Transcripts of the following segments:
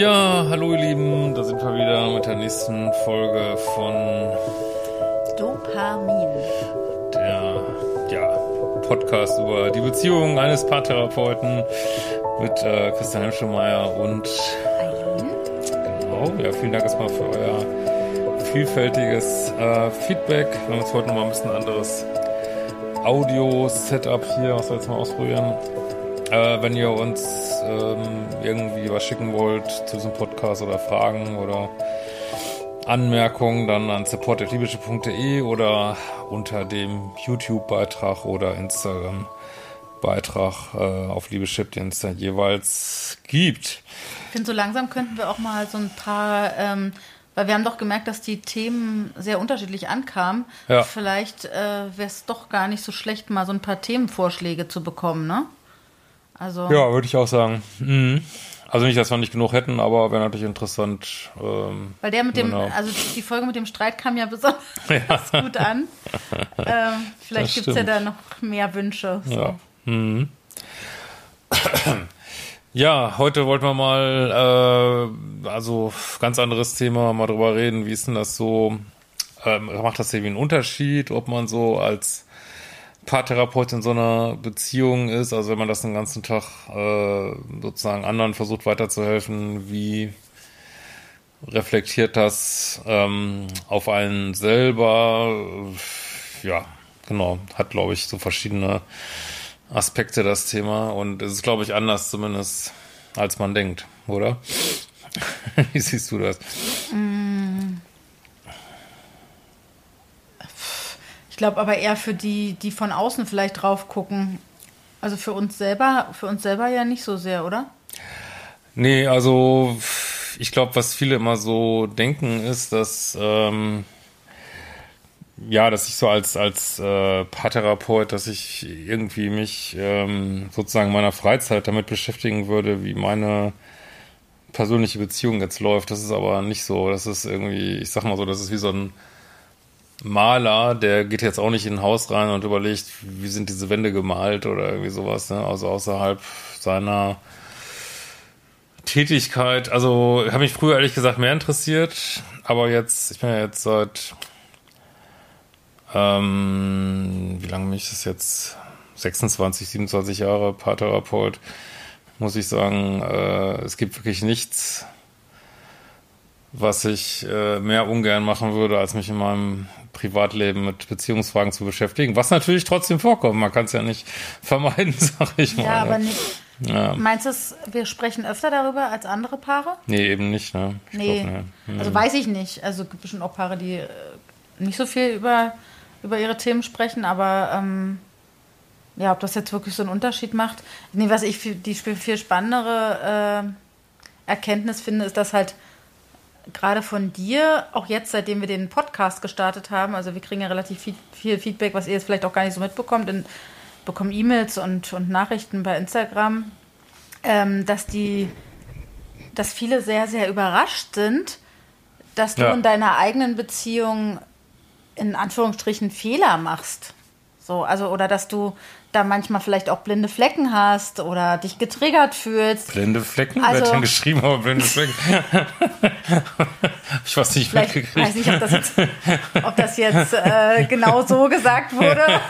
Ja, hallo ihr Lieben, da sind wir wieder mit der nächsten Folge von Dopamin. Der ja, Podcast über die Beziehung eines Paartherapeuten mit äh, Christian Hemschemeyer und genau, ja, vielen Dank erstmal für euer vielfältiges äh, Feedback. Wir haben uns heute nochmal ein bisschen anderes Audio-Setup hier, was wir jetzt mal ausprobieren. Äh, wenn ihr uns ähm, irgendwie was schicken wollt zu diesem Podcast oder Fragen oder Anmerkungen, dann an support.liebische.de oder unter dem YouTube-Beitrag oder Instagram-Beitrag äh, auf Liebeschip, den es da jeweils gibt. Ich finde, so langsam könnten wir auch mal so ein paar, ähm, weil wir haben doch gemerkt, dass die Themen sehr unterschiedlich ankamen. Ja. Vielleicht äh, wäre es doch gar nicht so schlecht, mal so ein paar Themenvorschläge zu bekommen, ne? Also, Ja, würde ich auch sagen. Mhm. Also nicht, dass wir nicht genug hätten, aber wäre natürlich interessant. Ähm, weil der mit dem, Genau. also die Folge mit dem Streit kam ja besonders gut an. Ähm, vielleicht gibt es ja da noch mehr Wünsche. So. Ja. Mhm. Ja, heute wollten wir mal, äh, also ganz anderes Thema, mal drüber reden, wie ist denn das so, ähm, macht das irgendwie einen Unterschied, ob man so als Paartherapeut in so einer Beziehung ist, also wenn man das den ganzen Tag äh, sozusagen anderen versucht weiterzuhelfen, wie reflektiert das ähm, auf einen selber? Ja, genau, hat glaube ich so verschiedene Aspekte das Thema und es ist glaube ich anders zumindest als man denkt, oder? Wie siehst du das? Ich glaube aber eher für die, die von außen vielleicht drauf gucken. Also für uns selber, für uns selber ja nicht so sehr, oder? Nee, also ich glaube, was viele immer so denken, ist, dass ähm, ja, dass ich so als als äh, Paartherapeut, dass ich irgendwie mich ähm, sozusagen in meiner Freizeit damit beschäftigen würde, wie meine persönliche Beziehung jetzt läuft. Das ist aber nicht so. Das ist irgendwie, ich sag mal so, das ist wie so ein Maler, der geht jetzt auch nicht in ein Haus rein und überlegt, wie sind diese Wände gemalt oder irgendwie sowas, ne? Also außerhalb seiner Tätigkeit. Also habe mich früher ehrlich gesagt mehr interessiert, aber jetzt, ich bin ja jetzt seit ähm, wie lange bin ich das jetzt? 26, 27 Jahre Paartherapeut, muss ich sagen, äh, es gibt wirklich nichts, was ich äh, mehr ungern machen würde, als mich in meinem Privatleben mit Beziehungsfragen zu beschäftigen. Was natürlich trotzdem vorkommt. Man kann es ja nicht vermeiden, sag ich mal. Ja, aber ne? nicht. Ja. Meinst du, es- wir sprechen öfter darüber als andere Paare? Nee, eben nicht, ne? Ich Nee. glaub, nee. Also weiß ich nicht. Also gibt bestimmt auch Paare, die äh, nicht so viel über, über ihre Themen sprechen, aber ähm, ja, ob das jetzt wirklich so einen Unterschied macht. Nee, was ich viel, die viel viel spannendere äh, Erkenntnis finde, ist, dass halt gerade von dir, auch jetzt, seitdem wir den Podcast gestartet haben, also wir kriegen ja relativ viel, viel Feedback, was ihr jetzt vielleicht auch gar nicht so mitbekommt, denn bekommen E-Mails und, und Nachrichten bei Instagram, ähm, dass die, dass viele sehr, sehr überrascht sind, dass du Ja. in deiner eigenen Beziehung in Anführungsstrichen Fehler machst. So, also, oder dass du da manchmal vielleicht auch blinde Flecken hast oder dich getriggert fühlst. Blinde Flecken? Also- Wer hat denn geschrieben, aber blinde Flecken? ich weiß nicht mitgekriegt. weiß nicht, ob das jetzt, ob das jetzt äh, genau so gesagt wurde.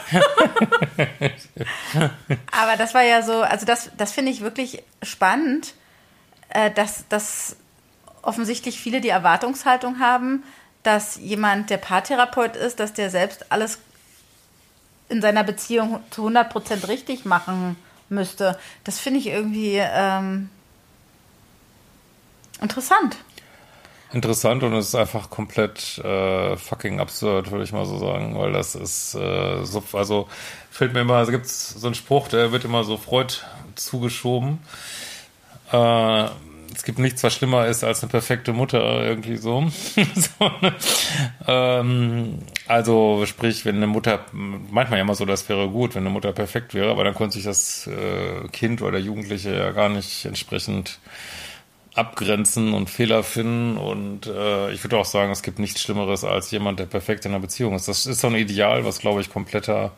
Aber das war ja so, also das, das finde ich wirklich spannend, äh, dass, dass offensichtlich viele die Erwartungshaltung haben, dass jemand, der Paartherapeut ist, dass der selbst alles in seiner Beziehung zu 100% richtig machen müsste. Das finde ich irgendwie ähm, interessant. Interessant und es ist einfach komplett äh, fucking absurd, würde ich mal so sagen, weil das ist äh, so, also fällt mir immer, also gibt es so einen Spruch, der wird immer so Freud zugeschoben. Äh, es gibt nichts, was schlimmer ist als eine perfekte Mutter, irgendwie so. so ne? ähm, also sprich, wenn eine Mutter, manchmal ja immer so, das wäre gut, wenn eine Mutter perfekt wäre, aber dann konnte sich das äh, Kind oder Jugendliche ja gar nicht entsprechend abgrenzen und Fehler finden. Und äh, ich würde auch sagen, es gibt nichts Schlimmeres als jemand, der perfekt in einer Beziehung ist. Das ist so ein Ideal, was, glaube ich, kompletter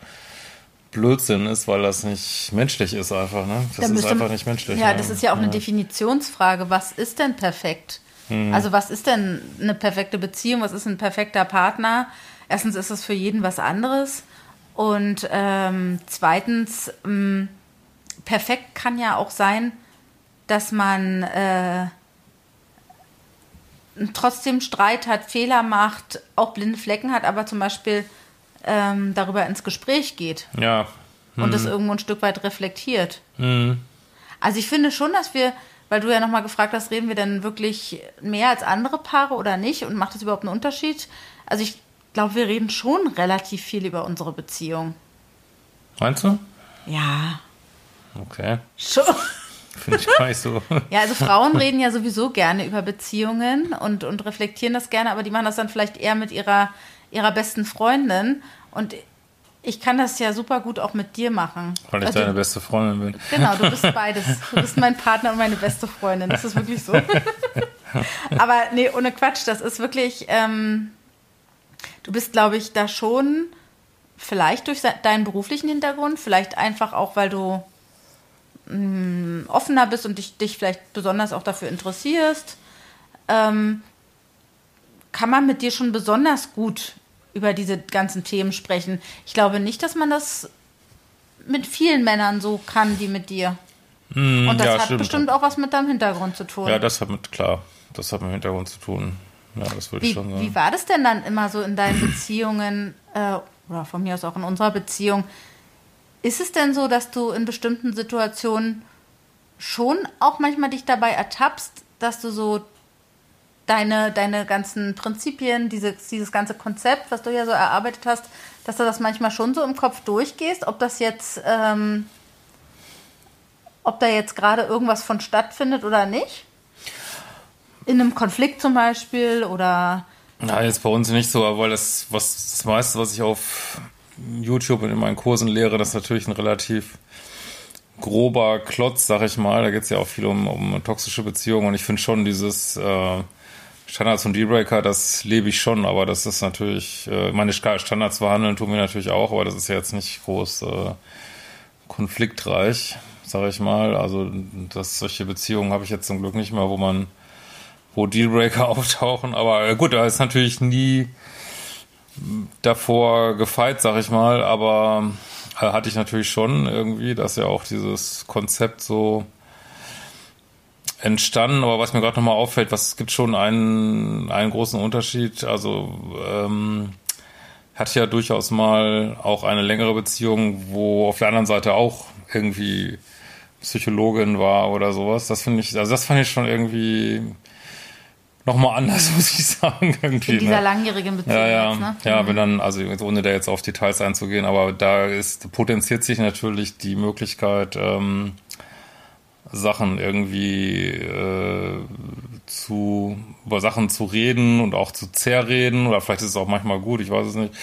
Blödsinn ist, weil das nicht menschlich ist einfach, ne? Das Da ist einfach nicht menschlich. Ja, ne? das ist ja auch eine Definitionsfrage. Was ist denn perfekt? Hm. Also was ist denn eine perfekte Beziehung? Was ist ein perfekter Partner? Erstens ist es für jeden was anderes. Und ähm, zweitens, ähm, perfekt kann ja auch sein, dass man äh, trotzdem Streit hat, Fehler macht, auch blinde Flecken hat, aber zum Beispiel ähm, darüber ins Gespräch geht Ja. und das irgendwo ein Stück weit reflektiert. Mhm. Also ich finde schon, dass wir, weil du ja nochmal gefragt hast, reden wir denn wirklich mehr als andere Paare oder nicht und macht das überhaupt einen Unterschied? Also ich glaube, wir reden schon relativ viel über unsere Beziehung. Meinst du? Ja, Okay. schon. Finde ich gar nicht so. Ja, also Frauen reden ja sowieso gerne über Beziehungen und, und reflektieren das gerne, aber die machen das dann vielleicht eher mit ihrer, ihrer besten Freundin. Und ich kann das ja super gut auch mit dir machen. Weil ich Also- deine beste Freundin bin. Genau, du bist beides. Du bist mein Partner und meine beste Freundin. Das ist wirklich so. Aber nee, ohne Quatsch, das ist wirklich. Ähm, du bist, glaube ich, da schon vielleicht durch deinen beruflichen Hintergrund, vielleicht einfach auch, weil du mh, offener bist und dich, dich vielleicht besonders auch dafür interessierst. Ähm, kann man mit dir schon besonders gut über diese ganzen Themen sprechen. Ich glaube nicht, dass man das mit vielen Männern so kann wie mit dir. Und das ja, hat stimmt. bestimmt auch was mit deinem Hintergrund zu tun. Ja, das hat mit, klar, das hat mit dem Hintergrund zu tun. Ja, das würde ich schon sagen. wie war das denn dann immer so in deinen Beziehungen äh, oder von mir aus auch in unserer Beziehung? Ist es denn so, dass du in bestimmten Situationen schon auch manchmal dich dabei ertappst, dass du so deine, deine ganzen Prinzipien, dieses, dieses ganze Konzept, was du ja so erarbeitet hast, dass du das manchmal schon so im Kopf durchgehst, ob das jetzt, ähm, ob da jetzt gerade irgendwas von stattfindet oder nicht? In einem Konflikt zum Beispiel oder Na, jetzt bei uns nicht so, aber weil das, was, das meiste, was ich auf YouTube und in meinen Kursen lehre, das ist natürlich ein relativ grober Klotz, sag ich mal. Da geht es ja auch viel um, um toxische Beziehungen und ich finde schon dieses äh, Standards und Dealbreaker, das lebe ich schon, aber das ist natürlich, äh, meine Standards verhandeln tun wir natürlich auch, aber das ist ja jetzt nicht groß äh, konfliktreich, sag ich mal. Also das, solche Beziehungen habe ich jetzt zum Glück nicht mehr, wo man wo Dealbreaker auftauchen. Aber äh, gut, da ist natürlich nie davor gefeit, sag ich mal. Aber äh, hatte ich natürlich schon irgendwie, dass ja auch dieses Konzept so entstanden. Aber was mir gerade nochmal auffällt, was es gibt schon einen, einen großen Unterschied. Also ähm, hatte ja durchaus mal auch eine längere Beziehung, wo auf der anderen Seite auch irgendwie Psychologin war oder sowas. Das finde ich, also das fand ich schon irgendwie nochmal anders, muss ich sagen. Irgendwie, in dieser ne? langjährigen Beziehung Ja, ja, jetzt, ne? ja, wenn dann, also ohne da jetzt auf Details einzugehen, aber da ist, potenziert sich natürlich die Möglichkeit, ähm, Sachen irgendwie äh, zu, über Sachen zu reden und auch zu zerreden oder vielleicht ist es auch manchmal gut, ich weiß es nicht.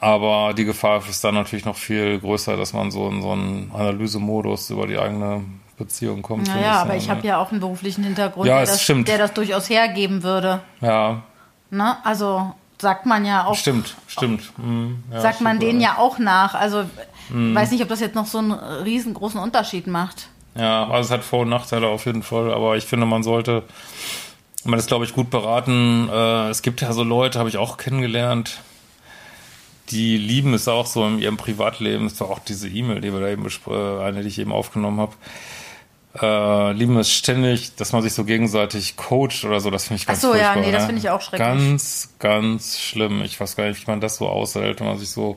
Aber die Gefahr ist dann natürlich noch viel größer, dass man so in so einen Analysemodus über die eigene Beziehung kommt. Naja, aber ich ne? habe ja auch einen beruflichen Hintergrund, Ja, der, das, der das durchaus hergeben würde. Ja, Ne? Also sagt man ja auch, stimmt, stimmt. Hm, ja, sagt man stimmt, denen ja. ja auch nach. Also Mhm. weiß nicht, ob das jetzt noch so einen riesengroßen Unterschied macht. Ja, also es hat Vor- und Nachteile auf jeden Fall, aber ich finde, man sollte, man ist, glaube ich, gut beraten. Äh, es gibt ja so Leute, habe ich auch kennengelernt, die lieben es auch so in ihrem Privatleben. Es war auch diese E-Mail, die wir da eben äh, eine, die ich eben aufgenommen habe. Äh, lieben es ständig, dass man sich so gegenseitig coacht oder so. Das finde ich ganz Ach so, ja, nee, das ne? finde ich auch schrecklich. Ganz, ganz schlimm. Ich weiß gar nicht, wie man das so aushält, wenn man sich so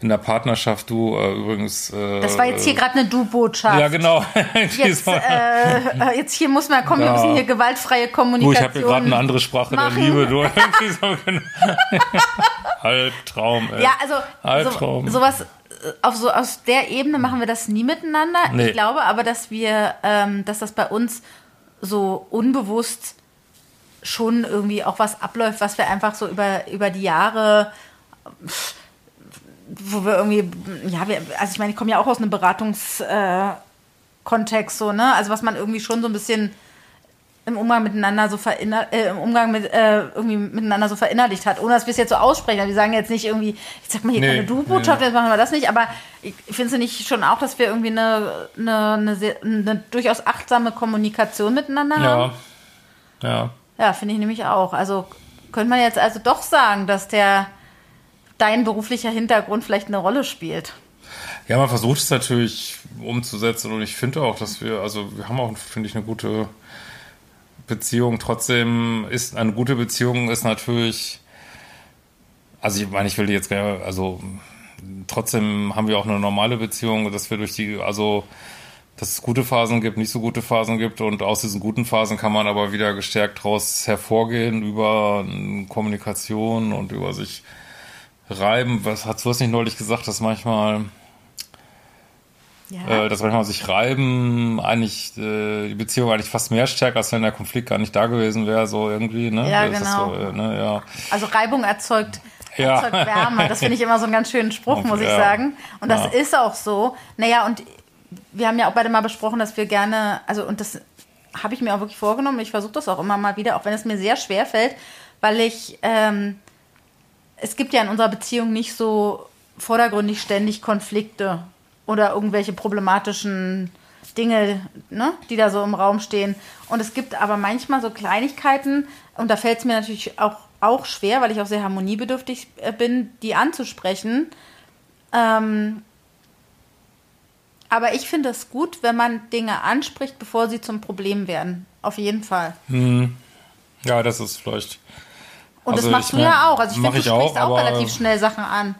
in der Partnerschaft, du äh, übrigens. Äh, Das war jetzt hier gerade eine Du-Botschaft. Ja, genau. Jetzt, äh, jetzt hier muss man kommen, wir Ja. müssen hier gewaltfreie Du, Kommunikation. ich habe hier gerade eine andere Sprache machen. der Liebe. Du, irgendwie so, genau. Albtraum, ey. Ja, also Albtraum. so, sowas äh, auf so aus der Ebene machen wir das nie miteinander. Nee. Ich glaube aber, dass wir, ähm, dass das bei uns so unbewusst schon irgendwie auch was abläuft, was wir einfach so über, über die Jahre, pff, wo wir irgendwie, ja, wir, also ich meine, ich komme ja auch aus einem Beratungskontext äh, so, ne? Also was man irgendwie schon so ein bisschen im Umgang miteinander so verinner äh, im Umgang mit äh, irgendwie miteinander so verinnerlicht hat, ohne dass wir es jetzt so aussprechen. Also Wir sagen jetzt nicht irgendwie, ich sag mal hier Nee, keine Du-Botschaft, nee. jetzt machen wir das nicht, aber ich finde es nicht schon auch, dass wir irgendwie eine, eine, eine, sehr, eine durchaus achtsame Kommunikation miteinander haben? Ja. Ja. Ja, finde ich nämlich auch. Also könnte man jetzt also doch sagen, dass der dein beruflicher Hintergrund vielleicht eine Rolle spielt. Ja, man versucht es natürlich umzusetzen und ich finde auch, dass wir, also wir haben auch, finde ich, eine gute Beziehung. Trotzdem ist eine gute Beziehung ist natürlich, also ich meine, ich will die jetzt gerne, also trotzdem haben wir auch eine normale Beziehung, dass wir durch die, also dass es gute Phasen gibt, nicht so gute Phasen gibt und aus diesen guten Phasen kann man aber wieder gestärkt daraus hervorgehen über Kommunikation und über sich reiben. Was hast du hast nicht neulich gesagt, dass manchmal Ja. äh, dass manchmal sich reiben eigentlich äh, die Beziehung eigentlich fast mehr stärkt, als wenn der Konflikt gar nicht da gewesen wäre, so irgendwie, ne? Ja, Das genau. So, äh, ne? ja. Also Reibung erzeugt, Ja. erzeugt Wärme. Das finde ich immer so einen ganz schönen Spruch, muss ich Ja. sagen. Und das Ja. ist auch so. Naja, und wir haben ja auch beide mal besprochen, dass wir gerne, also und das habe ich mir auch wirklich vorgenommen. Ich versuche das auch immer mal wieder, auch wenn es mir sehr schwer fällt, weil ich, ähm, es gibt ja in unserer Beziehung nicht so vordergründig ständig Konflikte oder irgendwelche problematischen Dinge, ne, die da so im Raum stehen. Und es gibt aber manchmal so Kleinigkeiten, und da fällt es mir natürlich auch, auch schwer, weil ich auch sehr harmoniebedürftig äh, bin, die anzusprechen. Ähm, aber ich finde es gut, wenn man Dinge anspricht, bevor sie zum Problem werden. Auf jeden Fall. ja, das ist vielleicht. Und Also das machst ich du ja auch. Also ich finde, du ich sprichst auch, auch, relativ schnell Sachen an.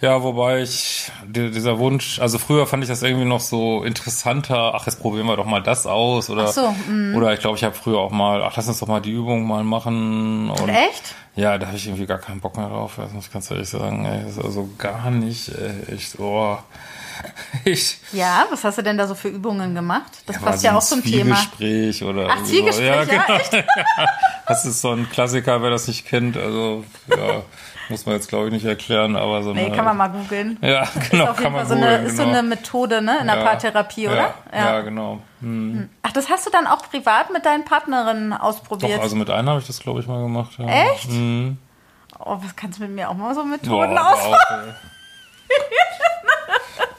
Ja, wobei ich, die, dieser Wunsch, also früher fand ich das irgendwie noch so interessanter, ach, jetzt probieren wir doch mal das aus oder, Ach so, oder ich glaube, ich habe früher auch mal, ach, lass uns doch mal die Übung mal machen. Und Echt? Ja, da habe ich irgendwie gar keinen Bock mehr drauf, das muss ich ganz ehrlich sagen, ey, das ist also gar nicht, ey, echt, oh. Ich, Ja, was hast du denn da so für Übungen gemacht? Das war passt so ja auch zum Thema. Zwiegespräch oder Ach, Zwiegespräch, ja, genau. echt? Das ist so ein Klassiker, wer das nicht kennt, also, ja, muss man jetzt glaube ich nicht erklären, aber so Nee, eine, kann man mal googeln. Ja, Ist genau, kann Fall man so eine, googeln, ist so genau. eine Methode, ne, in der Ja, Paartherapie, oder? Ja, ja. genau. Hm. Ach, das hast du dann auch privat mit deinen Partnerinnen ausprobiert? Doch, also mit einer habe ich das, glaube ich, mal gemacht. Ja. Echt? Mhm. oh, was kannst du mit mir auch mal so Boah, Methoden aber aus?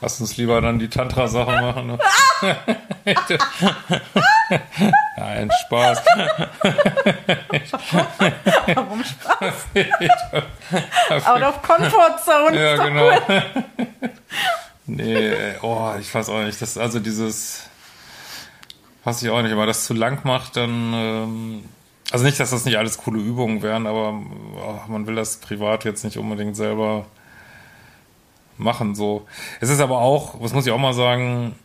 Lass uns lieber dann die Tantra-Sache machen. Ne? Nein, Spaß. Warum Spaß? Out of Comfort Zone. Ja, genau. cool. nee, oh, ich weiß auch nicht. Das, also dieses, weiß ich auch nicht, wenn man das zu lang macht, dann, ähm, also nicht, dass das nicht alles coole Übungen wären, aber oh, man will das privat jetzt nicht unbedingt selber machen. So. Es ist aber auch, was muss ich auch mal sagen,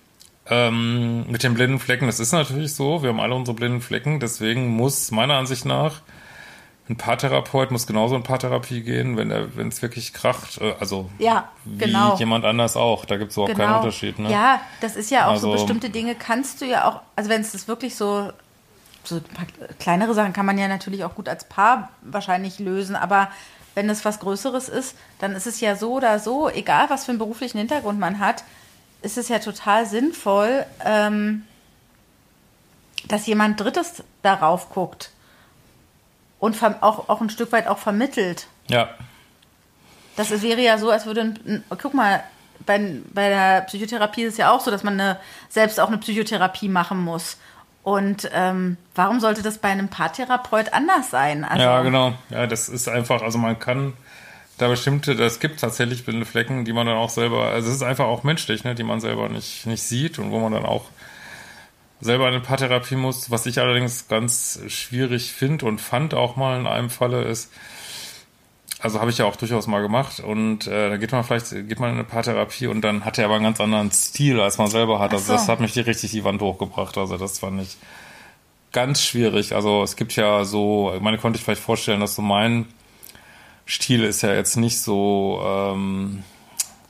ähm, mit den blinden Flecken, das ist natürlich so, wir haben alle unsere blinden Flecken, deswegen muss meiner Ansicht nach ein Paartherapeut muss genauso in Paartherapie gehen, wenn er, wenn es wirklich kracht, äh, also Ja, wie genau. jemand anders auch. Da gibt es überhaupt keinen Unterschied. Ne? Ja, das ist ja auch so Also- bestimmte Dinge kannst du ja auch, also wenn es das wirklich so, so kleinere Sachen kann man ja natürlich auch gut als Paar wahrscheinlich lösen, aber wenn es was Größeres ist, dann ist es ja so oder so, egal was für einen beruflichen Hintergrund man hat, ist es ja total sinnvoll, ähm, dass jemand Drittes darauf guckt und auch, auch ein Stück weit auch vermittelt. ja. Das wäre ja so, als würde, ein- guck mal, bei, bei der Psychotherapie ist es ja auch so, dass man eine, selbst auch eine Psychotherapie machen muss. Und ähm, warum sollte das bei einem Paartherapeut anders sein? Also, Ja, genau. Ja, das ist einfach, also man kann da bestimmte, das gibt tatsächlich blinde Flecken, die man dann auch selber, also es ist einfach auch menschlich, ne, die man selber nicht, nicht sieht und wo man dann auch selber eine Paartherapie muss. Was ich allerdings ganz schwierig finde und fand auch mal in einem Falle ist, also habe ich ja auch durchaus mal gemacht und äh, da geht man vielleicht, geht man in eine Paartherapie und dann hat er aber einen ganz anderen Stil, als man selber hat. Ach Also so. das hat mich richtig die Wand hochgebracht. Also das fand ich ganz schwierig. Also es gibt ja so, ich meine, konnte ich vielleicht vorstellen, dass so mein Stil ist ja jetzt nicht so ähm,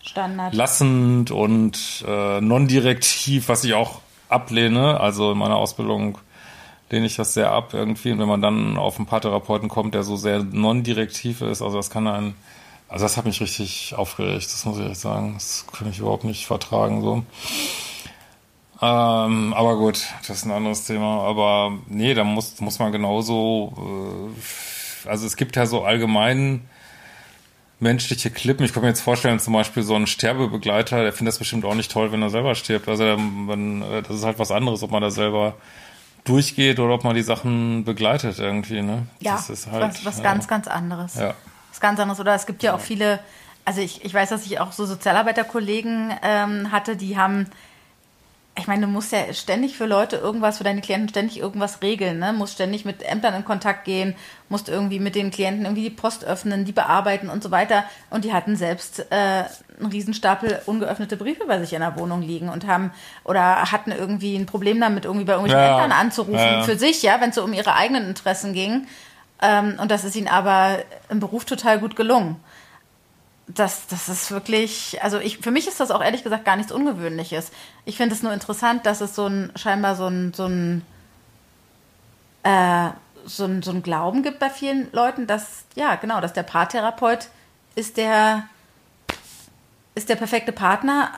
Standard. lassend und äh, non-direktiv, was ich auch ablehne. Also in meiner Ausbildung lehne ich das sehr ab irgendwie. Und wenn man dann auf einen Paartherapeuten kommt, der so sehr non-direktiv ist, also das kann einen, also das hat mich richtig aufgeregt, das muss ich echt sagen. Das kann ich überhaupt nicht vertragen so. Ähm, aber gut, das ist ein anderes Thema. Aber nee, da muss, muss man genauso, äh, also es gibt ja so allgemein menschliche Klippen. Ich kann mir jetzt vorstellen, zum Beispiel so ein Sterbebegleiter, der findet das bestimmt auch nicht toll, wenn er selber stirbt. Also wenn, das ist halt was anderes, ob man da selber durchgeht oder ob man die Sachen begleitet irgendwie. Ne? Ja, das ist halt, was, was ja. ganz, ganz anderes. Ja. Was ganz anderes. Oder es gibt ja auch viele, also ich, ich weiß, dass ich auch so Sozialarbeiterkollegen ähm, hatte, die haben ich meine, du musst ja ständig für Leute irgendwas, für deine Klienten ständig irgendwas regeln, ne? Musst ständig mit Ämtern in Kontakt gehen, musst irgendwie mit den Klienten irgendwie die Post öffnen, die bearbeiten und so weiter. Und die hatten selbst äh, einen Riesenstapel ungeöffnete Briefe bei sich in der Wohnung liegen und haben oder hatten irgendwie ein Problem damit, irgendwie bei irgendwelchen ja, Ämtern anzurufen ja, für sich, ja, wenn es so um ihre eigenen Interessen ging. Ähm, und das ist ihnen aber im Beruf total gut gelungen das, das ist wirklich, also ich, für mich ist das auch ehrlich gesagt gar nichts Ungewöhnliches. Ich finde es nur interessant, dass es so ein, scheinbar so ein, so ein, äh, so ein, so ein Glauben gibt bei vielen Leuten, dass, ja, genau, dass der Paartherapeut ist der, ist der perfekte Partner.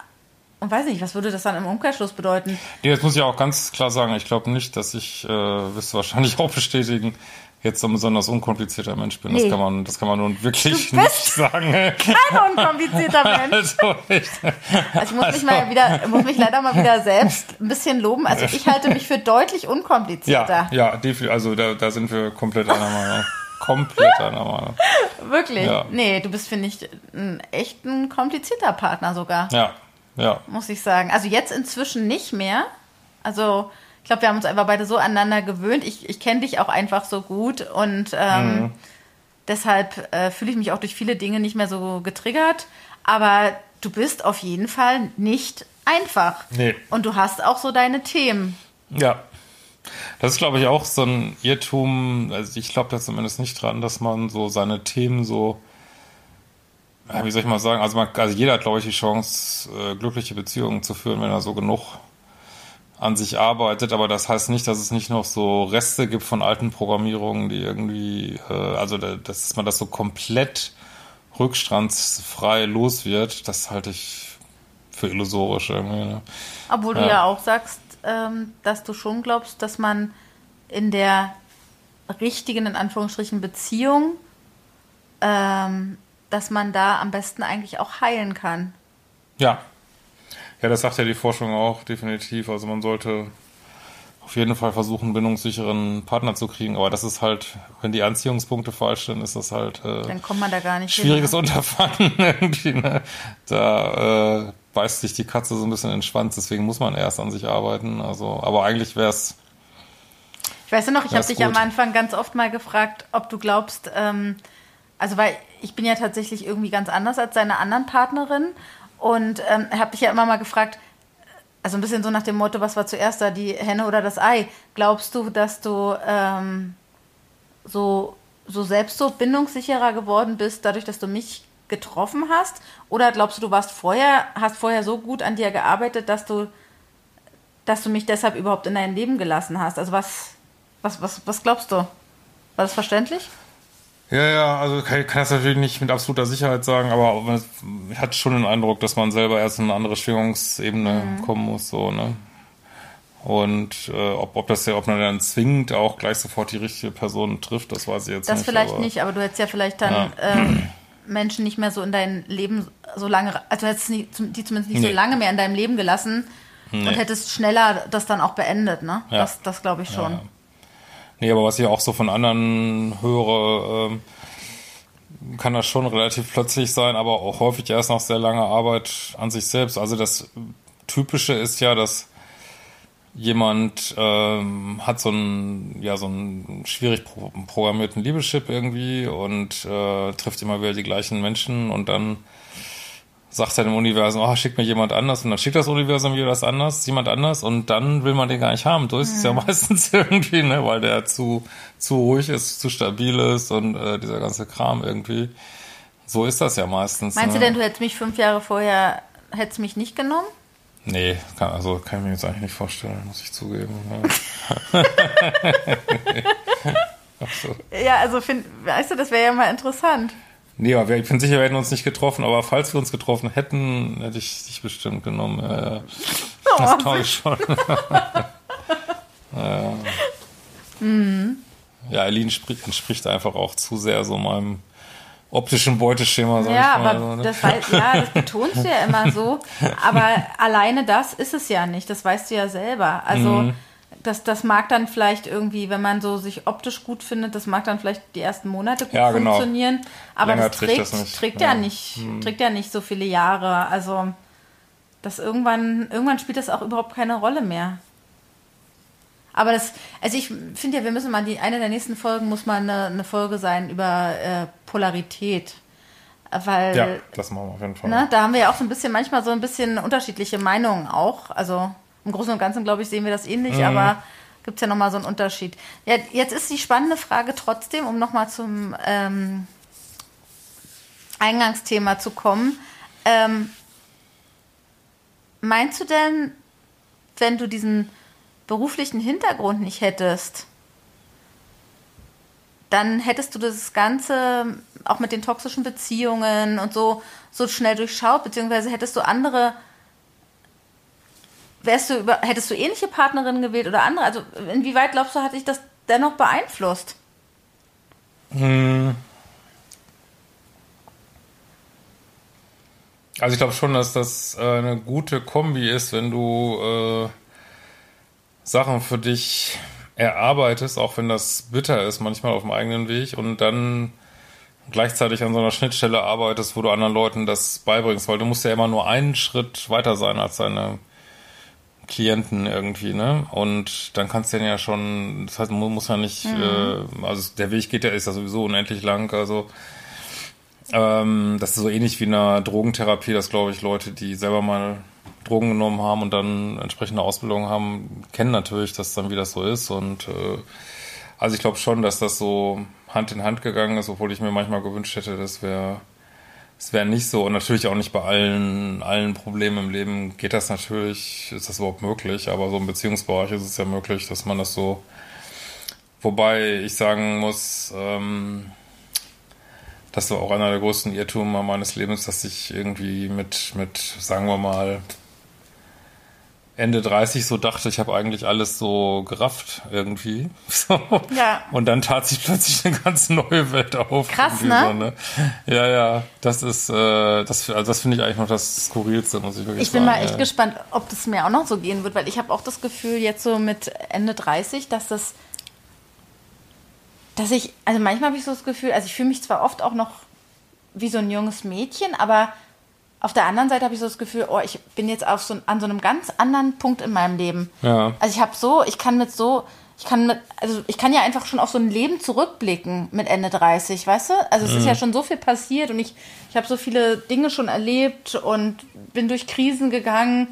Und weiß nicht, was würde das dann im Umkehrschluss bedeuten? Nee, das muss ich auch ganz klar sagen. Ich glaube nicht, dass ich, äh, wirst du wahrscheinlich auch bestätigen, jetzt so ein besonders unkomplizierter Mensch bin. Nee. Das kann man, das kann man nun wirklich nicht sagen. Kein unkomplizierter Mensch. Also, ich, also ich muss also. mich mal wieder, muss mich leider mal wieder selbst ein bisschen loben. Also ich halte mich für deutlich unkomplizierter. Ja, ja, also da, da sind wir komplett einer Meinung. komplett einer Meinung. Wirklich? Ja. Nee, du bist, finde ich, ein echt ein komplizierter Partner sogar. Ja, ja. Muss ich sagen. Also jetzt inzwischen nicht mehr. Also ich glaube, wir haben uns einfach beide so aneinander gewöhnt. Ich, ich kenne dich auch einfach so gut und ähm, mhm. deshalb äh, fühle ich mich auch durch viele Dinge nicht mehr so getriggert. Aber du bist auf jeden Fall nicht einfach. Nee. Und du hast auch so deine Themen. Ja. Das ist, glaube ich, auch so ein Irrtum. Also ich glaube da zumindest nicht dran, dass man so seine Themen so, wie soll ich mal sagen, also, man, also jeder hat, glaube ich, die Chance, äh, glückliche Beziehungen zu führen, wenn er so genug an sich arbeitet, aber das heißt nicht, dass es nicht noch so Reste gibt von alten Programmierungen, die irgendwie, äh, also da, dass man das so komplett rückstrandsfrei los wird, das halte ich für illusorisch irgendwie. Ne? Obwohl ja. du ja auch sagst, ähm, dass du schon glaubst, dass man in der richtigen, in Anführungsstrichen, Beziehung, ähm, dass man da am besten eigentlich auch heilen kann. Ja, ja, das sagt ja die Forschung auch definitiv. Also man sollte auf jeden Fall versuchen, einen bindungssicheren Partner zu kriegen. Aber das ist halt, wenn die Anziehungspunkte falsch sind, ist das halt äh, dann kommt man da gar nicht schwieriges hin, ne? Unterfangen irgendwie. Ne? Da äh, beißt sich die Katze so ein bisschen in den Schwanz. Deswegen muss man erst an sich arbeiten. Also, aber eigentlich wäre es ich weiß ja noch, ich habe dich am Anfang ganz oft mal gefragt, ob du glaubst, ähm, also weil ich bin ja tatsächlich irgendwie ganz anders als deine anderen Partnerin und ähm, habe dich ja immer mal gefragt, also ein bisschen so nach dem Motto, was war zuerst da, die Henne oder das Ei? Glaubst du, dass du ähm, so, so selbst so bindungssicherer geworden bist, dadurch, dass du mich getroffen hast? Oder glaubst du, du warst vorher, hast vorher so gut an dir gearbeitet, dass du, dass du mich deshalb überhaupt in dein Leben gelassen hast? Also was, was, was, was glaubst du? War das verständlich? Ja, ja, also kann, kann das natürlich nicht mit absoluter Sicherheit sagen, aber man hat schon den Eindruck, dass man selber erst in eine andere Schwingungsebene mhm. kommen muss, so, ne? Und äh, ob, ob das ja, ob man dann zwingend auch gleich sofort die richtige Person trifft, das weiß ich jetzt das nicht. Das vielleicht aber, nicht, aber du hättest ja vielleicht dann ja. Ähm, Menschen nicht mehr so in dein Leben so lange, also hättest die, die zumindest nicht nee. so lange mehr in deinem Leben gelassen nee. und hättest schneller das dann auch beendet, ne? Ja. Das, das glaube ich schon. Ja. Nee, aber was ich auch so von anderen höre, ähm, kann das schon relativ plötzlich sein, aber auch häufig erst nach sehr langer Arbeit an sich selbst. Also das Typische ist ja, dass jemand ähm, hat so einen, ja, so einen schwierig programmierten Liebeschip irgendwie und äh, trifft immer wieder die gleichen Menschen und dann sagt er dem Universum, oh, schickt mir jemand anders und dann schickt das Universum das anders, jemand anders und dann will man den gar nicht haben. So ist es ja mhm. meistens irgendwie, ne, weil der zu, zu ruhig ist, zu stabil ist und äh, dieser ganze Kram irgendwie. So ist das ja meistens. Meinst ne? du denn, du hättest mich fünf Jahre vorher, hättest mich nicht genommen? Nee, kann, also kann ich mir jetzt eigentlich nicht vorstellen, muss ich zugeben. Ne? so. Ja, also find, weißt du, das wäre ja mal interessant. Nee, aber ich bin sicher, wir hätten uns nicht getroffen, aber falls wir uns getroffen hätten, hätte ich dich bestimmt genommen. Äh, das oh, traue ich schon. ja. Mhm. ja, Eileen entspricht einfach auch zu sehr so meinem optischen Beuteschema, sag ja, ich mal. Aber so, ne? das weiß, ja, das betonst du ja immer so. Aber alleine das ist es ja nicht. Das weißt du ja selber. Also mhm. Das, das mag dann vielleicht irgendwie, wenn man so sich optisch gut findet, das mag dann vielleicht die ersten Monate gut ja, genau. funktionieren. Aber Länger das trägt, das nicht. trägt ja, ja nicht, mhm. trägt ja nicht so viele Jahre. Also das irgendwann, irgendwann spielt das auch überhaupt keine Rolle mehr. Aber das, also ich finde ja, wir müssen mal die eine der nächsten Folgen muss mal eine, eine Folge sein über äh, Polarität. Weil, ja, das machen wir auf jeden Fall. Ne, da haben wir ja auch so ein bisschen, manchmal so ein bisschen unterschiedliche Meinungen auch. Also im Großen und Ganzen, glaube ich, sehen wir das ähnlich, mhm. aber gibt es ja nochmal so einen Unterschied. Ja, jetzt ist die spannende Frage trotzdem, um nochmal zum ähm, Eingangsthema zu kommen. Ähm, meinst du denn, wenn du diesen beruflichen Hintergrund nicht hättest, dann hättest du das Ganze auch mit den toxischen Beziehungen und so so schnell durchschaut, beziehungsweise hättest du andere, wärst du über, hättest du ähnliche Partnerinnen gewählt oder andere? Also inwieweit glaubst du, hat sich das dennoch beeinflusst? Hm. Also ich glaube schon, dass das äh, eine gute Kombi ist, wenn du äh, Sachen für dich erarbeitest, auch wenn das bitter ist, manchmal auf dem eigenen Weg und dann gleichzeitig an so einer Schnittstelle arbeitest, wo du anderen Leuten das beibringst, weil du musst ja immer nur einen Schritt weiter sein als deine Klienten irgendwie, ne? Und dann kannst du ja schon, das heißt, man muss ja nicht, mhm. äh, also der Weg geht ja, ist ja sowieso unendlich lang, also ähm, das ist so ähnlich wie in einer Drogentherapie, dass glaube ich Leute, die selber mal Drogen genommen haben und dann entsprechende Ausbildung haben, kennen natürlich, dass dann wie das so ist. Und äh, also ich glaube schon, dass das so Hand in Hand gegangen ist, obwohl ich mir manchmal gewünscht hätte, das wäre es wäre nicht so und natürlich auch nicht bei allen, allen Problemen im Leben geht das natürlich, ist das überhaupt möglich, aber so im Beziehungsbereich ist es ja möglich, dass man das so, wobei ich sagen muss, ähm, das war auch einer der größten Irrtümer meines Lebens, dass ich irgendwie mit, mit, sagen wir mal, Ende 30 so dachte, ich habe eigentlich alles so gerafft irgendwie. So. Ja. Und dann tat sich plötzlich eine ganz neue Welt auf. Krass, ne? So, ne? Ja, ja, das ist, äh, das, also das finde ich eigentlich noch das Skurrilste, muss ich wirklich ich sagen. Ich bin mal echt ja. gespannt, ob das mir auch noch so gehen wird, weil ich habe auch das Gefühl jetzt so mit Ende 30, dass das, dass ich, also manchmal habe ich so das Gefühl, also ich fühle mich zwar oft auch noch wie so ein junges Mädchen, aber auf der anderen Seite habe ich so das Gefühl, oh, ich bin jetzt auf so, an so einem ganz anderen Punkt in meinem Leben. Ja. Also ich habe so, ich kann mit so, ich kann mit, also ich kann ja einfach schon auf so ein Leben zurückblicken mit Ende 30, weißt du? Also es mhm. ist ja schon so viel passiert und ich, ich habe so viele Dinge schon erlebt und bin durch Krisen gegangen.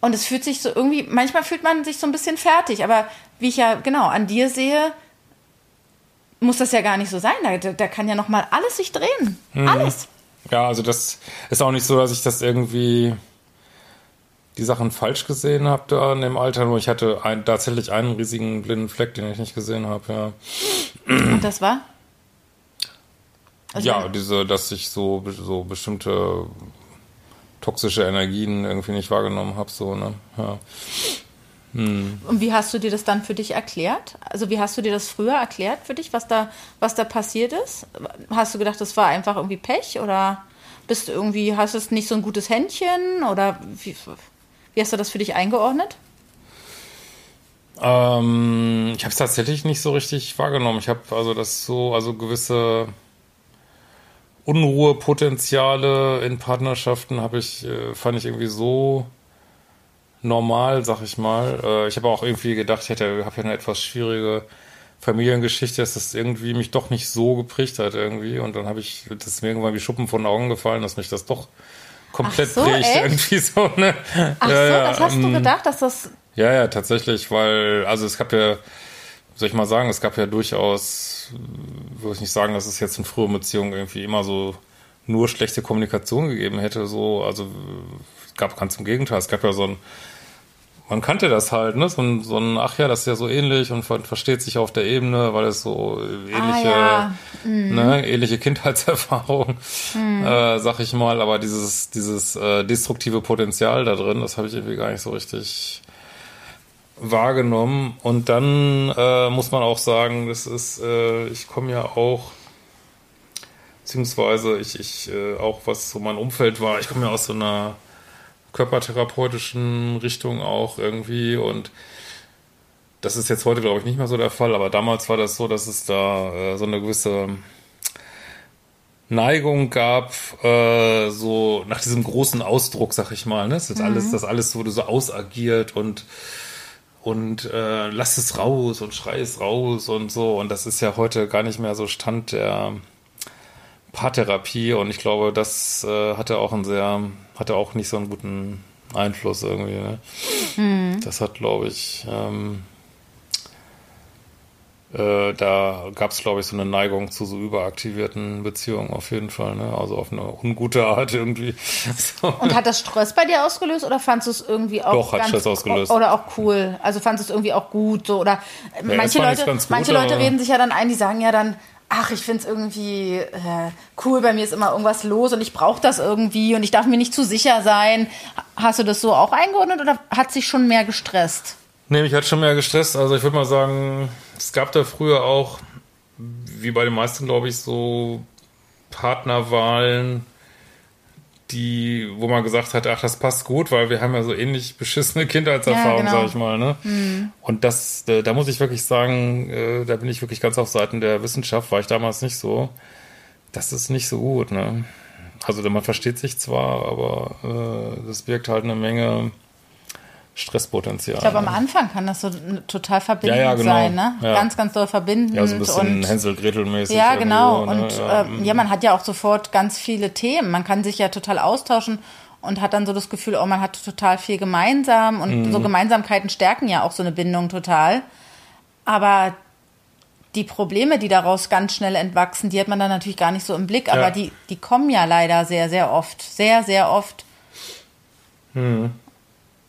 Und es fühlt sich so irgendwie, manchmal fühlt man sich so ein bisschen fertig, aber wie ich ja genau an dir sehe, muss das ja gar nicht so sein. Da, da kann ja noch mal alles sich drehen. Mhm. Alles. Ja, also das ist auch nicht so, dass ich das irgendwie die Sachen falsch gesehen habe da in dem Alter, nur ich hatte ein, tatsächlich einen riesigen blinden Fleck, den ich nicht gesehen habe, ja. Und das war? Also ja, diese, dass ich so, so bestimmte toxische Energien irgendwie nicht wahrgenommen habe, so, ne? Ja. Hm. Und wie hast du dir das dann für dich erklärt? Also wie hast du dir das früher erklärt für dich, was da, was da passiert ist? Hast du gedacht, das war einfach irgendwie Pech oder bist du irgendwie, hast du nicht so ein gutes Händchen oder wie, wie hast du das für dich eingeordnet? Ähm, ich habe es tatsächlich nicht so richtig wahrgenommen. Ich habe also das so, also gewisse Unruhepotenziale in Partnerschaften habe ich, äh, fand ich irgendwie so normal, sag ich mal. Äh, ich habe auch irgendwie gedacht, ich hätte, habe ja eine etwas schwierige Familiengeschichte, dass das irgendwie mich doch nicht so geprägt hat irgendwie. Und dann habe ich, das ist mir irgendwann wie Schuppen von den Augen gefallen, dass mich das doch komplett so, prägt echt? irgendwie so. Ne? Ach ja, so, das hast du ähm, gedacht, dass das. Ja, ja, tatsächlich, weil, also es gab ja, soll ich mal sagen, es gab ja durchaus, würde ich nicht sagen, dass es jetzt in früheren Beziehungen irgendwie immer so nur schlechte Kommunikation gegeben hätte, so, also es gab ganz im Gegenteil, es gab ja so ein man kannte das halt, ne? So ein, so ein, ach ja, das ist ja so ähnlich und versteht sich auf der Ebene, weil es so ähnliche, ah, ja. mhm. ne, ähnliche Kindheitserfahrung, mhm. äh, sag ich mal, aber dieses, dieses äh, destruktive Potenzial da drin, das habe ich irgendwie gar nicht so richtig wahrgenommen. Und dann äh, muss man auch sagen, das ist, äh, ich komme ja auch beziehungsweise ich, ich äh, auch was so mein Umfeld war. Ich komme ja aus so einer körpertherapeutischen Richtung auch irgendwie und das ist jetzt heute, glaube ich, nicht mehr so der Fall, aber damals war das so, dass es da äh, so eine gewisse Neigung gab, äh, so nach diesem großen Ausdruck, sag ich mal. Ne? Das ist mhm. alles, das alles wurde so ausagiert und und äh, lass es raus und schrei es raus und so. Und das ist ja heute gar nicht mehr so Stand der Paartherapie. Und ich glaube, das äh, hatte auch einen sehr, hatte auch nicht so einen guten Einfluss irgendwie. Ne? Mhm. Das hat, glaube ich, ähm, äh, da gab es, glaube ich, so eine Neigung zu so überaktivierten Beziehungen auf jeden Fall, ne? Also auf eine ungute Art irgendwie. So. Und hat das Stress bei dir ausgelöst oder fandest du es irgendwie auch Doch, hat Stress ausgelöst. Oder auch cool? Also fandest du es irgendwie auch gut so oder ja, manche Leute, gut, manche Leute reden sich ja dann ein, die sagen ja dann ach, ich finde es irgendwie äh, cool, bei mir ist immer irgendwas los und ich brauche das irgendwie und ich darf mir nicht zu sicher sein. Hast du das so auch eingeordnet oder hat sich schon mehr gestresst? Nee, mich hat schon mehr gestresst. Also ich würde mal sagen, es gab da früher auch, wie bei den meisten, glaube ich, so Partnerwahlen, die, wo man gesagt hat, ach, das passt gut, weil wir haben ja so ähnlich beschissene Kindheitserfahrungen, ja, genau. sag ich mal. Ne? Mhm. Und das, äh, da muss ich wirklich sagen, äh, da bin ich wirklich ganz auf Seiten der Wissenschaft, war ich damals nicht so. Das ist nicht so gut, ne? Also man versteht sich zwar, aber äh, das birgt halt eine Menge Stresspotenzial. Ich glaube, am Anfang kann das so total verbindend ja, ja, genau. sein, ne? Ja. Ganz, ganz doll verbindend. Ja, so ein bisschen Hänsel-Gretel-mäßig. Ja, genau. Ne? Und ja. Äh, ja, man hat ja auch sofort ganz viele Themen. Man kann sich ja total austauschen und hat dann so das Gefühl, oh, man hat total viel gemeinsam und mhm. so Gemeinsamkeiten stärken ja auch so eine Bindung total. Aber die Probleme, die daraus ganz schnell entwachsen, die hat man dann natürlich gar nicht so im Blick, aber die, die kommen ja leider sehr, sehr oft. Sehr, sehr oft. Mhm.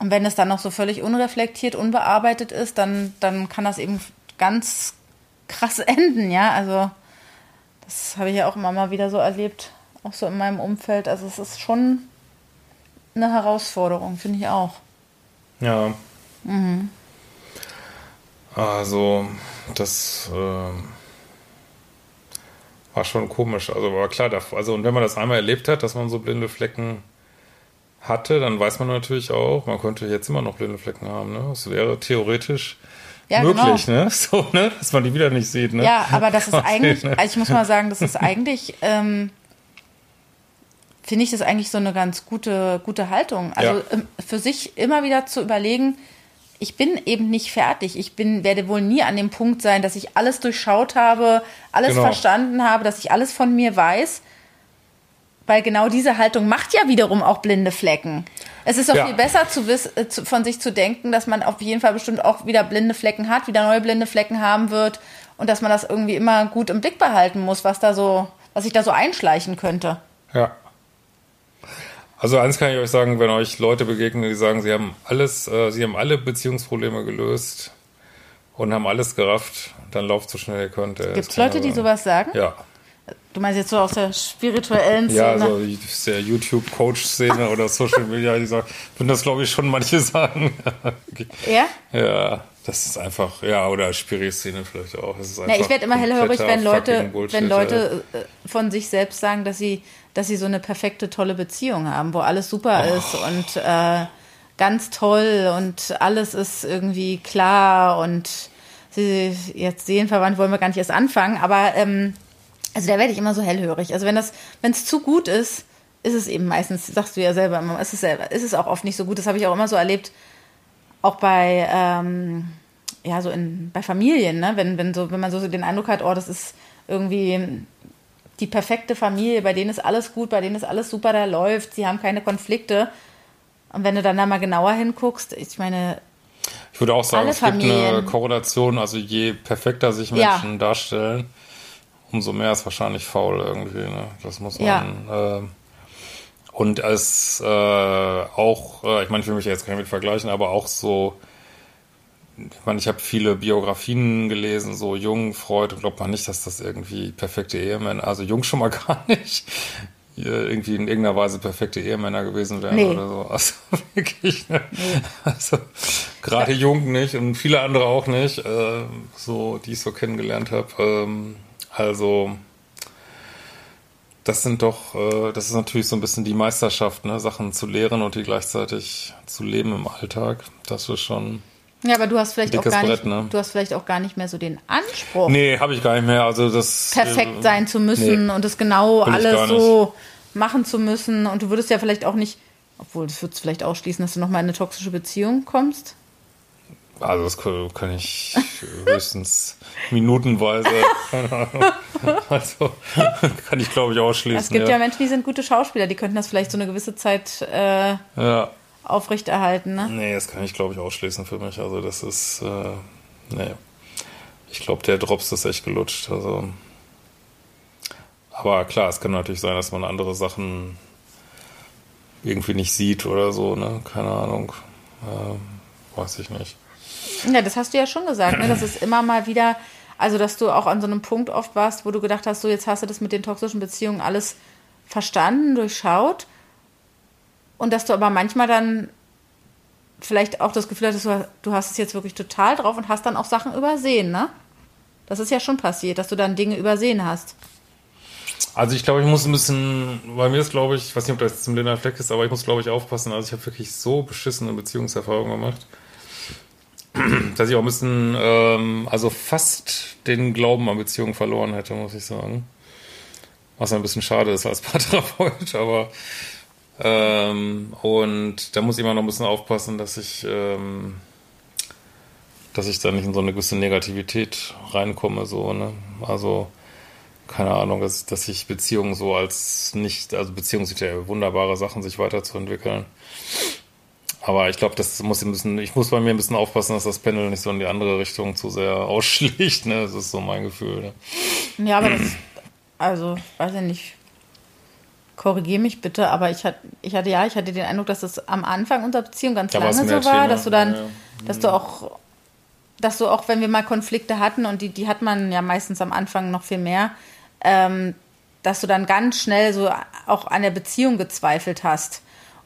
Und wenn es dann noch so völlig unreflektiert, unbearbeitet ist, dann, dann kann das eben ganz krass enden, ja. Also das habe ich ja auch immer mal wieder so erlebt, auch so in meinem Umfeld. Also es ist schon eine Herausforderung, finde ich auch. Ja. Mhm. Also das äh, war schon komisch. Also aber klar, also und wenn man das einmal erlebt hat, dass man so blinde Flecken hatte, dann weiß man natürlich auch, man könnte jetzt immer noch blinde Flecken haben. Ne? Es wäre theoretisch ja, möglich, genau. ne? So, ne? Dass man die wieder nicht sieht, ne? Ja, aber das ist eigentlich, also ich muss mal sagen, das ist eigentlich, ähm, finde ich das eigentlich so eine ganz gute, gute Haltung. Also ja. Ähm, für sich immer wieder zu überlegen, ich bin eben nicht fertig. Ich bin, werde wohl nie an dem Punkt sein, dass ich alles durchschaut habe, alles genau. verstanden habe, dass ich alles von mir weiß weil genau diese Haltung macht ja wiederum auch blinde Flecken. Es ist doch ja. viel besser zu wissen, äh, von sich zu denken, dass man auf jeden Fall bestimmt auch wieder blinde Flecken hat, wieder neue blinde Flecken haben wird und dass man das irgendwie immer gut im Blick behalten muss, was da so, was sich da so einschleichen könnte. Ja. Also eins kann ich euch sagen, wenn euch Leute begegnen, die sagen, sie haben alles, äh, sie haben alle Beziehungsprobleme gelöst und haben alles gerafft, dann lauft so schnell ihr könnt. Gibt es Leute, die sowas sagen? Ja. Du meinst jetzt so aus der spirituellen Szene? Ja, so der YouTube-Coach-Szene oder Social Media, die sagen, würden das glaube ich schon manche sagen. Ja? Ja, das ist einfach, ja, oder Spiri-Szene vielleicht auch. Ja, ich werde immer hellhörig, wenn Leute, wenn Leute äh, von sich selbst sagen, dass sie, dass sie so eine perfekte, tolle Beziehung haben, wo alles super oh. ist und äh, ganz toll und alles ist irgendwie klar und sie jetzt seelenverwandt wollen wir gar nicht erst anfangen, aber ähm, also da werde ich immer so hellhörig. Also wenn das, wenn es zu gut ist, ist es eben meistens, sagst du ja selber immer, ist es selber, ist es auch oft nicht so gut. Das habe ich auch immer so erlebt, auch bei, ähm, ja, so in, bei Familien, ne? Wenn, wenn so, wenn man so den Eindruck hat, oh, das ist irgendwie die perfekte Familie, bei denen ist alles gut, bei denen ist alles super, da läuft, sie haben keine Konflikte. Und wenn du dann da mal genauer hinguckst, ich meine, ich würde auch sagen, es gibt eine Korrelation, also je perfekter sich Menschen ja. darstellen, umso mehr ist wahrscheinlich faul irgendwie. Ne? Das muss man. Ja. Äh, und es äh, auch, äh, ich meine, ich will mich jetzt gar nicht mit vergleichen, aber auch so, ich meine, ich habe viele Biografien gelesen, so Jung, Freud, und glaubt man nicht, dass das irgendwie perfekte Ehemänner, also Jung schon mal gar nicht, irgendwie in irgendeiner Weise perfekte Ehemänner gewesen wären nee. oder so. Also wirklich, ne? nee. also gerade Jung nicht und viele andere auch nicht, äh, so die ich so kennengelernt habe. Ähm, also, das sind doch, äh, das ist natürlich so ein bisschen die Meisterschaft, ne? Sachen zu lehren und die gleichzeitig zu leben im Alltag. Das ist schon. Ja, aber du hast vielleicht auch gar Brett, nicht, ne? du hast vielleicht auch gar nicht mehr so den Anspruch, Nee, habe ich gar nicht mehr. Also das. perfekt äh, sein zu müssen nee. und das genau alles so machen zu müssen. Und du würdest ja vielleicht auch nicht, obwohl das würde es vielleicht ausschließen, dass du nochmal in eine toxische Beziehung kommst. Also das kann ich höchstens minutenweise. keine Ahnung. also kann ich glaube ich ausschließen. Es gibt ja. ja Menschen, die sind gute Schauspieler, die könnten das vielleicht so eine gewisse Zeit äh, ja. aufrechterhalten. Ne? Nee, das kann ich glaube ich ausschließen für mich. Also das ist. Äh, nee. Ich glaube, der Drops ist echt gelutscht. Also. Aber klar, es kann natürlich sein, dass man andere Sachen irgendwie nicht sieht oder so, ne? Keine Ahnung. Ähm, weiß ich nicht. Ja, das hast du ja schon gesagt, ne? dass es immer mal wieder, also dass du auch an so einem Punkt oft warst, wo du gedacht hast, so jetzt hast du das mit den toxischen Beziehungen alles verstanden, durchschaut und dass du aber manchmal dann vielleicht auch das Gefühl hattest, du, hast es jetzt wirklich total drauf und hast dann auch Sachen übersehen, ne? Das ist ja schon passiert, dass du dann Dinge übersehen hast. Also ich glaube, ich muss ein bisschen, bei mir ist glaube ich, ich weiß nicht, ob das jetzt zum Blinder Fleck ist, aber ich muss glaube ich aufpassen. Also ich habe wirklich so beschissene Beziehungserfahrungen gemacht, dass ich auch ein bisschen, ähm, also fast den Glauben an Beziehungen verloren hätte, muss ich sagen. Was ein bisschen schade ist als Paartherapeut, aber ähm, und da muss ich immer noch ein bisschen aufpassen, dass ich, ähm, dass ich da nicht in so eine gewisse Negativität reinkomme, so, ne? Also keine Ahnung, dass, dass ich Beziehungen so als nicht, also Beziehungen sind ja wunderbare Sachen, sich weiterzuentwickeln. Aber ich glaube, das muss ein bisschen, ich muss bei mir ein bisschen aufpassen, dass das Panel nicht so in die andere Richtung zu sehr ausschlägt. Ne? Das ist so mein Gefühl. Ne? Ja, aber das, also, weiß ich nicht, korrigier mich bitte, aber ich hatte, ich hatte ja, ich hatte den Eindruck, dass das am Anfang unserer Beziehung ganz war's lange so war, Thema. dass du dann, Ja, ja. dass du auch, dass du auch, wenn wir mal Konflikte hatten und die, die hat man ja meistens am Anfang noch viel mehr, ähm, dass du dann ganz schnell so auch an der Beziehung gezweifelt hast.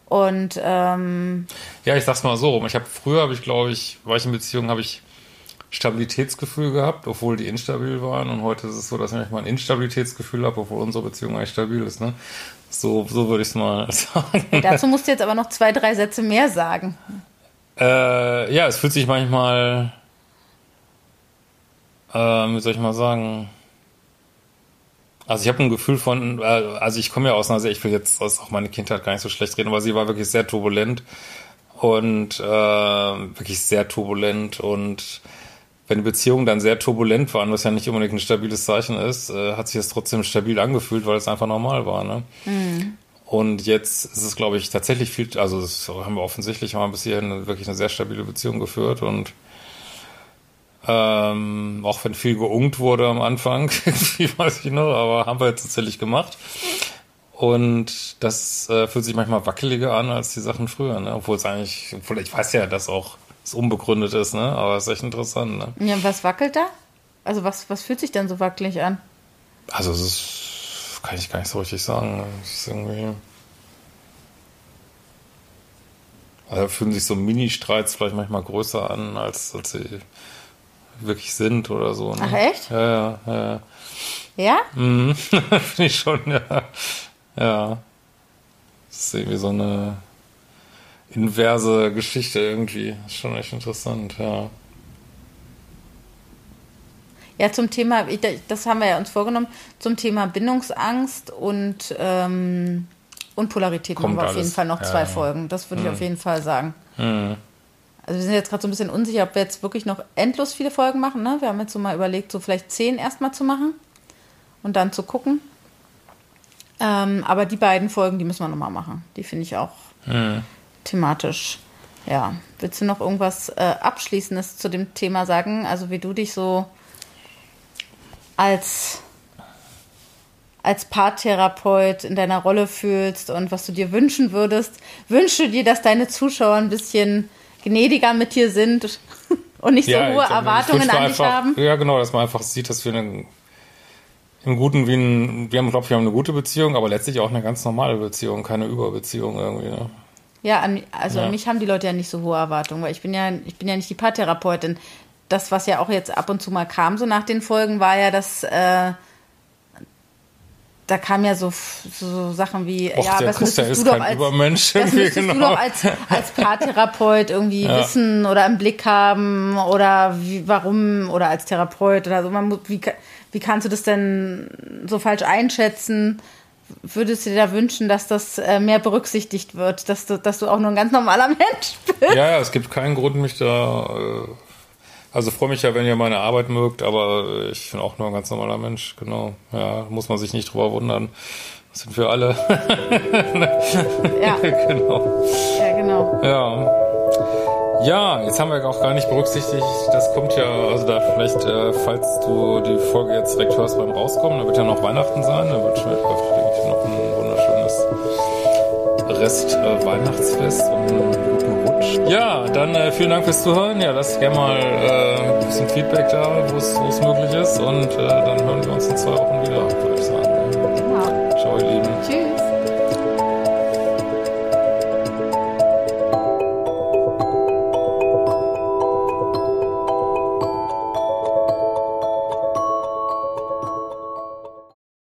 Und ähm, Ja, ich sag's mal so. Ich habe früher, habe ich glaube ich, war ich in Beziehungen, habe ich Stabilitätsgefühl gehabt, obwohl die instabil waren. Und heute ist es so, dass ich manchmal ein Instabilitätsgefühl habe, obwohl unsere Beziehung eigentlich stabil ist. Ne? So, so würde ich es mal sagen. dazu musst du jetzt aber noch zwei, drei Sätze mehr sagen. Äh, ja, es fühlt sich manchmal, äh, wie soll ich mal sagen, also ich habe ein Gefühl von, äh, also ich komme ja aus einer sehr, ich will jetzt aus auch meine Kindheit gar nicht so schlecht reden, aber sie war wirklich sehr turbulent und äh, wirklich sehr turbulent und wenn die Beziehungen dann sehr turbulent waren, was ja nicht unbedingt ein stabiles Zeichen ist, äh, hat sich das trotzdem stabil angefühlt, weil es einfach normal war. Ne? Und jetzt ist es, glaube ich, tatsächlich viel, also das haben wir offensichtlich haben wir bis hierhin wirklich eine sehr stabile Beziehung geführt und ähm, auch wenn viel geungt wurde am Anfang, irgendwie weiß ich noch, aber haben wir jetzt tatsächlich gemacht. Und das äh, fühlt sich manchmal wackeliger an als die Sachen früher, ne? Obwohl es eigentlich, obwohl ich weiß ja, dass auch es unbegründet ist, ne? Aber es ist echt interessant, ne? Ja, was wackelt da? Also was, was fühlt sich denn so wackelig an? Also es ist, kann ich gar nicht so richtig sagen. Es ist irgendwie. Also fühlen sich so Mini-Streits vielleicht manchmal größer an, als, als sie wirklich sind oder so. Ne? Ach, echt? Ja, ja, ja. Ja? Mhm. Finde ich schon, ja. Ja. Das ist irgendwie so eine inverse Geschichte irgendwie. Ist schon echt interessant, ja. Ja, zum Thema, das haben wir ja uns vorgenommen, zum Thema Bindungsangst und, ähm, und Polarität Kommt machen wir auf alles. jeden Fall noch Ja, zwei ja. Folgen. Das würde ich Mhm. auf jeden Fall sagen. Mhm. Also wir sind jetzt gerade so ein bisschen unsicher, ob wir jetzt wirklich noch endlos viele Folgen machen. Ne? Wir haben jetzt so mal überlegt, so vielleicht zehn erstmal zu machen und dann zu gucken. Ähm, aber die beiden Folgen, die müssen wir nochmal machen. Die finde ich auch Mhm. thematisch. Ja, willst du noch irgendwas äh, Abschließendes zu dem Thema sagen? Also wie du dich so als, als Paartherapeut in deiner Rolle fühlst und was du dir wünschen würdest. Wünsche dir, dass deine Zuschauer ein bisschen gnädiger mit dir sind und nicht so Ja, hohe ich- ich Erwartungen mir an dich einfach, haben. Ja, genau, dass man einfach sieht, dass wir einen, im Guten wie ein, wir haben, glaube ich, wir haben eine gute Beziehung, aber letztlich auch eine ganz normale Beziehung, keine Überbeziehung irgendwie. Ne? Ja, an, also Ja. an mich haben die Leute ja nicht so hohe Erwartungen, weil ich bin ja, ich bin ja nicht die Paartherapeutin. Das, was ja auch jetzt ab und zu mal kam, so nach den Folgen, war ja, dass, äh, da kam ja so, so Sachen wie, Och, ja, was Christian müsstest ist du doch kein als, Übermensch. was müsstest du genau. doch als, als Paartherapeut irgendwie Ja. wissen oder im Blick haben oder wie, warum oder als Therapeut oder so. Man, muss- wie, wie kannst du das denn so falsch einschätzen? Würdest du dir da wünschen, dass das äh, mehr berücksichtigt wird, dass du, dass du auch nur ein ganz normaler Mensch bist? Ja, ja, es gibt keinen Grund, mich da. Also freue mich ja, wenn ihr meine Arbeit mögt, aber ich bin auch nur ein ganz normaler Mensch, genau. Ja, muss man sich nicht drüber wundern. Das sind wir alle. Ja, genau. ja genau. Ja. Ja, jetzt haben wir auch gar nicht berücksichtigt, das kommt ja, also da vielleicht, äh, falls du die Folge jetzt direkt hörst beim Rauskommen, da wird ja noch Weihnachten sein, da wird ich, noch ein wunderschönes Rest äh, Weihnachtsfest und. Ja, dann äh, vielen Dank fürs Zuhören. Ja, lasst gerne mal äh, ein bisschen Feedback da, wo es möglich ist und äh, dann hören wir uns in zwei Wochen wieder, würde ich sagen. genau. Ciao, ihr Lieben. Tschüss.